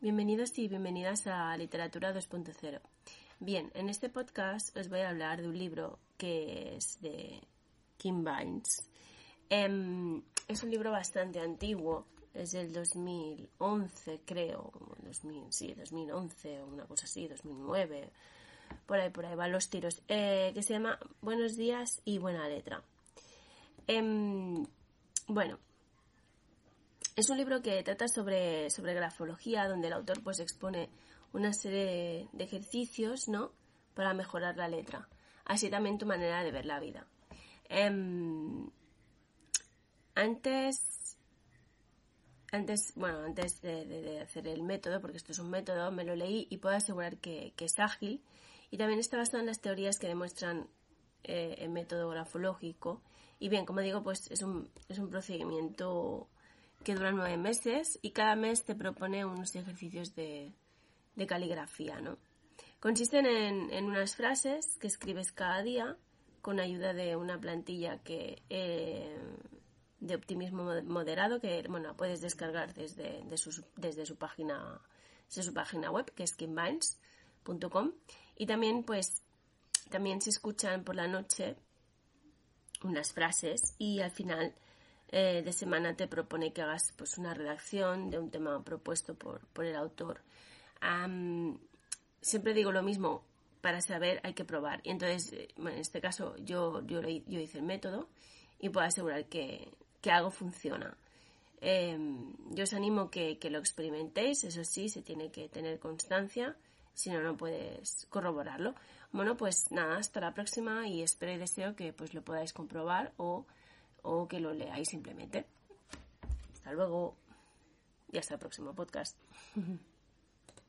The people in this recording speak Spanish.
Bienvenidos y bienvenidas a Literatura 2.0. Bien, en este podcast os voy a hablar de un libro que es de Kim Vines. Em, es un libro bastante antiguo, es del 2011 creo, 2000, sí, 2011 o una cosa así, 2009, por ahí, por ahí van los tiros, eh, que se llama Buenos días y buena letra. Em, bueno, es un libro que trata sobre, sobre grafología, donde el autor pues expone una serie de, ejercicios, ¿no? Para mejorar la letra. Así también tu manera de ver la vida. Em, antes, antes, bueno, antes de, hacer el método, porque esto es un método, me lo leí y puedo asegurar que, es ágil. Y también está basado en las teorías que demuestran eh, el método grafológico. Y bien, como digo, pues es un, es un procedimiento que dura nueve meses y cada mes te propone unos ejercicios de, caligrafía, ¿no? Consisten en, unas frases que escribes cada día con ayuda de una plantilla que eh, de optimismo moderado que bueno puedes descargar desde, su, desde su página desde su página web que es kimminds.com y también pues también se escuchan por la noche unas frases y al final eh, de semana te propone que hagas pues una redacción de un tema propuesto por, el autor. siempre digo lo mismo, para saber hay que probar. Y entonces, eh, en este caso, yo, yo, yo hice el método y puedo asegurar que, algo funciona. Em, yo os animo que, que, lo experimentéis, eso sí, se tiene que tener constancia, si no, no puedes corroborarlo. Bueno, pues nada, hasta la próxima y espero y deseo que pues lo podáis comprobar o o que lo leáis simplemente. Hasta luego y hasta el próximo podcast.